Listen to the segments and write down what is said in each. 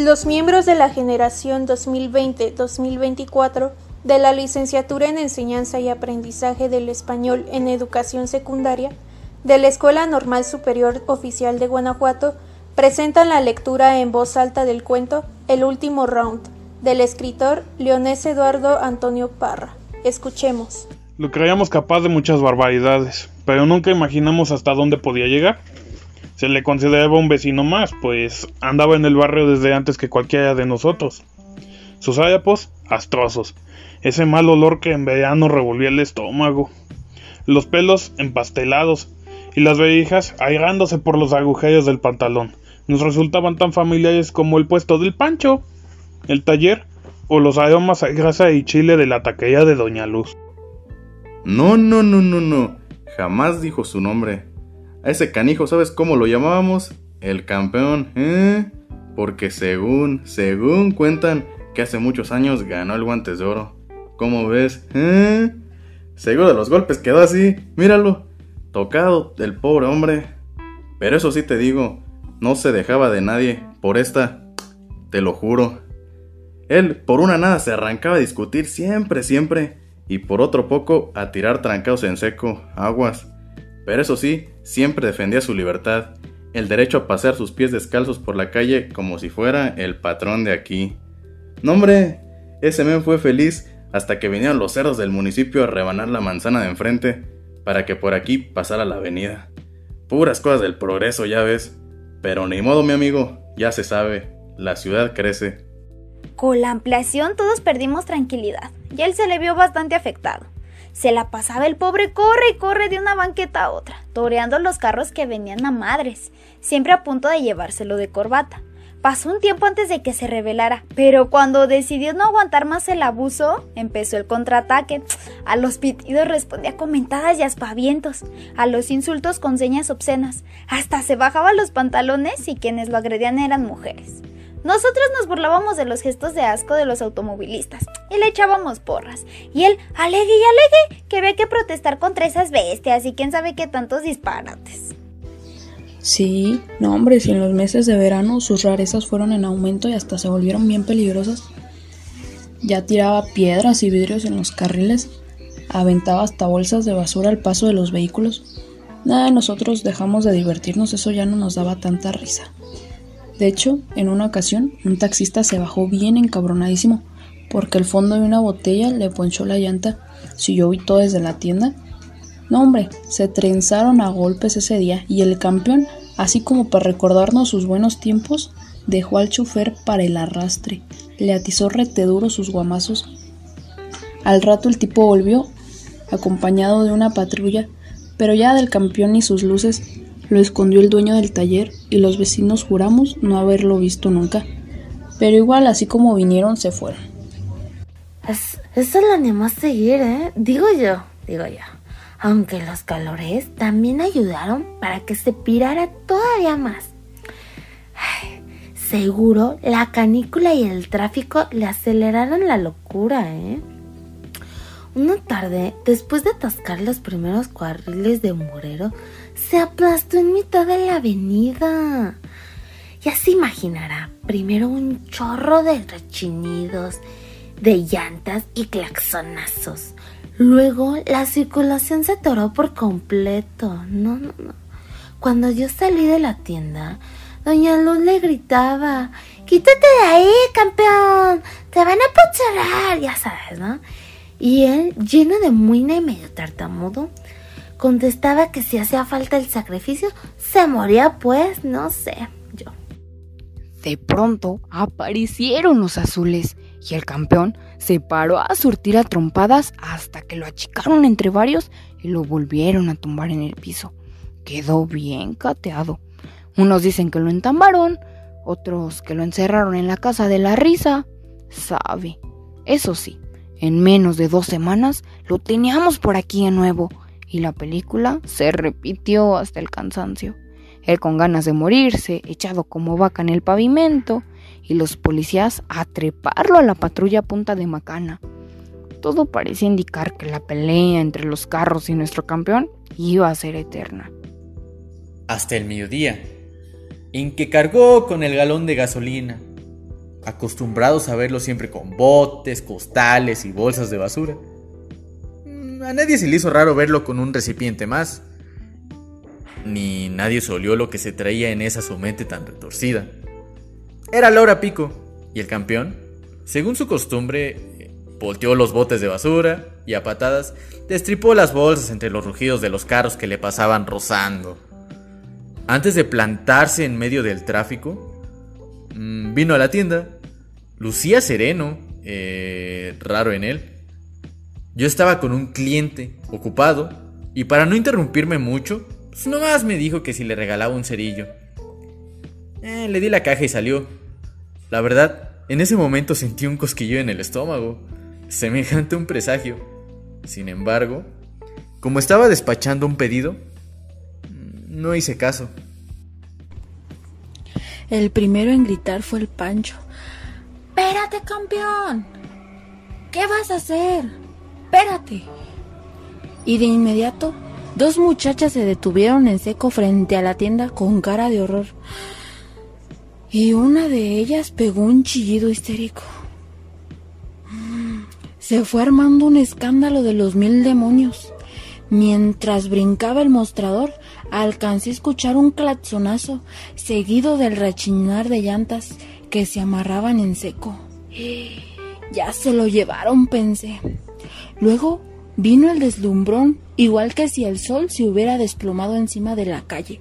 Los miembros de la generación 2020-2024 de la licenciatura en Enseñanza y Aprendizaje del Español en Educación Secundaria de la Escuela Normal Superior Oficial de Guanajuato presentan la lectura en voz alta del cuento El último round del escritor Leonés Eduardo Antonio Parra. Escuchemos. Lo creíamos capaz de muchas barbaridades, pero nunca imaginamos hasta dónde podía llegar. Se le consideraba un vecino más, pues andaba en el barrio desde antes que cualquiera de nosotros. Sus harapos, astrosos, ese mal olor que en verano revolvía el estómago, los pelos empastelados y las verijas airándose por los agujeros del pantalón, nos resultaban tan familiares como el puesto del Pancho, el taller o los aromas a grasa y chile de la taquería de Doña Luz. No, no, no, no, no, jamás dijo su nombre. A ese canijo, ¿sabes cómo lo llamábamos? El campeón, ¿eh? Porque según, según cuentan que hace muchos años ganó el guantes de oro. ¿Cómo ves? ¿Eh? Seguro de los golpes quedó así, míralo, tocado el pobre hombre. Pero eso sí te digo, no se dejaba de nadie por esta, te lo juro. Él por una nada se arrancaba a discutir siempre, siempre, y por otro poco a tirar trancados en seco, aguas. Pero eso sí, siempre defendía su libertad, el derecho a pasear sus pies descalzos por la calle como si fuera el patrón de aquí. No hombre, ese men fue feliz hasta que vinieron los cerdos del municipio a rebanar la manzana de enfrente para que por aquí pasara la avenida. Puras cosas del progreso, ya ves. Pero ni modo, mi amigo, ya se sabe, la ciudad crece. Con la ampliación todos perdimos tranquilidad y él se le vio bastante afectado. Se la pasaba el pobre corre y corre de una banqueta a otra, toreando los carros que venían a madres, siempre a punto de llevárselo de corbata. Pasó un tiempo antes de que se revelara, pero cuando decidió no aguantar más el abuso, empezó el contraataque. A los pitidos respondía con mentadas y aspavientos, a los insultos con señas obscenas, hasta se bajaba los pantalones y quienes lo agredían eran mujeres. Nosotros nos burlábamos de los gestos de asco de los automovilistas y le echábamos porras. Y él alegue y alegue que había que protestar contra esas bestias y quién sabe qué tantos disparates. Sí, no hombre, si en los meses de verano sus rarezas fueron en aumento y hasta se volvieron bien peligrosas. Ya tiraba piedras y vidrios en los carriles, aventaba hasta bolsas de basura al paso de los vehículos. Nada, nosotros dejamos de divertirnos, eso ya no nos daba tanta risa. De hecho, en una ocasión, un taxista se bajó bien encabronadísimo porque el fondo de una botella le ponchó la llanta. Si yo vi todo desde la tienda, no, hombre, se trenzaron a golpes ese día y el campeón, así como para recordarnos sus buenos tiempos, dejó al chofer para el arrastre. Le atizó rete duro sus guamazos. Al rato el tipo volvió, acompañado de una patrulla, pero ya del campeón y sus luces lo escondió el dueño del taller y los vecinos juramos no haberlo visto nunca. Pero igual, así como vinieron, se fueron. eso lo animó a seguir, ¿eh? Digo yo, digo yo aunque los calores también ayudaron para que se pirara todavía más. seguro la canícula y el tráfico le aceleraron la locura, ¿eh? Una tarde, después de atascar los primeros cuarriles de Morero, se aplastó en mitad de la avenida. Ya se imaginará, primero un chorro de rechinidos, de llantas y claxonazos. Luego la circulación se atoró por completo. No, no, no. Cuando yo salí de la tienda, Doña Luz le gritaba, quítate de ahí, campeón, te van a pocharar, ya sabes, ¿no? Y él, lleno de muina y medio tartamudo, contestaba que si hacía falta el sacrificio, se moría pues, no sé, yo. De pronto aparecieron los azules y el campeón se paró a surtir a trompadas hasta que lo achicaron entre varios y lo volvieron a tumbar en el piso. Quedó bien cateado. Unos dicen que lo entambaron, otros que lo encerraron en la casa de la risa. Sabe. Eso sí, en menos de dos semanas lo teníamos por aquí de nuevo y la película se repitió hasta el cansancio. Él con ganas de morirse, echado como vaca en el pavimento, y los policías a treparlo a la patrulla punta de macana. Todo parecía indicar que la pelea entre los carros y nuestro campeón iba a ser eterna. Hasta el mediodía, en que cargó con el galón de gasolina. Acostumbrados a verlo siempre con botes, costales y bolsas de basura. Mm, a nadie se le hizo raro verlo con un recipiente más, ni nadie se olió lo que se traía en esa su mente tan retorcida. Era Laura Pico, y el campeón, según su costumbre, volteó los botes de basura y a patadas destripó las bolsas entre los rugidos de los carros que le pasaban rozando. Antes de plantarse en medio del tráfico, mm, vino a la tienda. Lucía sereno, eh, raro en él. Yo estaba con un cliente ocupado y para no interrumpirme mucho, pues nomás me dijo que si le regalaba un cerillo. Eh, le di la caja y salió. La verdad, en ese momento sentí un cosquillo en el estómago, semejante a un presagio. Sin embargo, como estaba despachando un pedido, no hice caso. El primero en gritar fue el Pancho. ¡Espérate, campeón! ¿Qué vas a hacer? ¡Espérate! Y de inmediato, dos muchachas se detuvieron en seco frente a la tienda con cara de horror. Y una de ellas pegó un chillido histérico. Se fue armando un escándalo de los mil demonios. Mientras brincaba el mostrador, alcancé a escuchar un claxonazo, seguido del rechinar de llantas que se amarraban en seco. Ya se lo llevaron, pensé. Luego vino el deslumbrón, igual que si el sol se hubiera desplomado encima de la calle.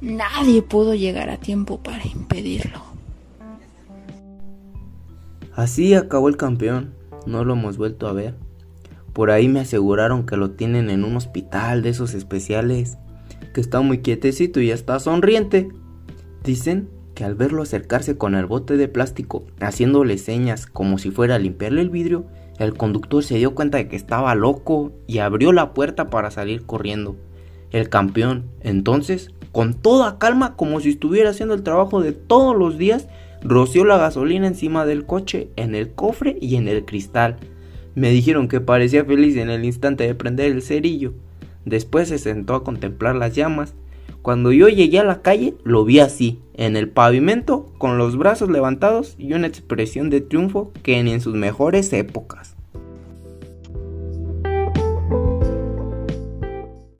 Nadie pudo llegar a tiempo para impedirlo. Así acabó el campeón. No lo hemos vuelto a ver. Por ahí me aseguraron que lo tienen en un hospital de esos especiales, que está muy quietecito y está sonriente. Dicen que al verlo acercarse con el bote de plástico, haciéndole señas como si fuera a limpiarle el vidrio, el conductor se dio cuenta de que estaba loco y abrió la puerta para salir corriendo. El campeón, entonces, con toda calma, como si estuviera haciendo el trabajo de todos los días, roció la gasolina encima del coche, en el cofre y en el cristal. Me dijeron que parecía feliz en el instante de prender el cerillo. Después se sentó a contemplar las llamas. Cuando yo llegué a la calle, lo vi así, en el pavimento, con los brazos levantados y una expresión de triunfo que ni en sus mejores épocas.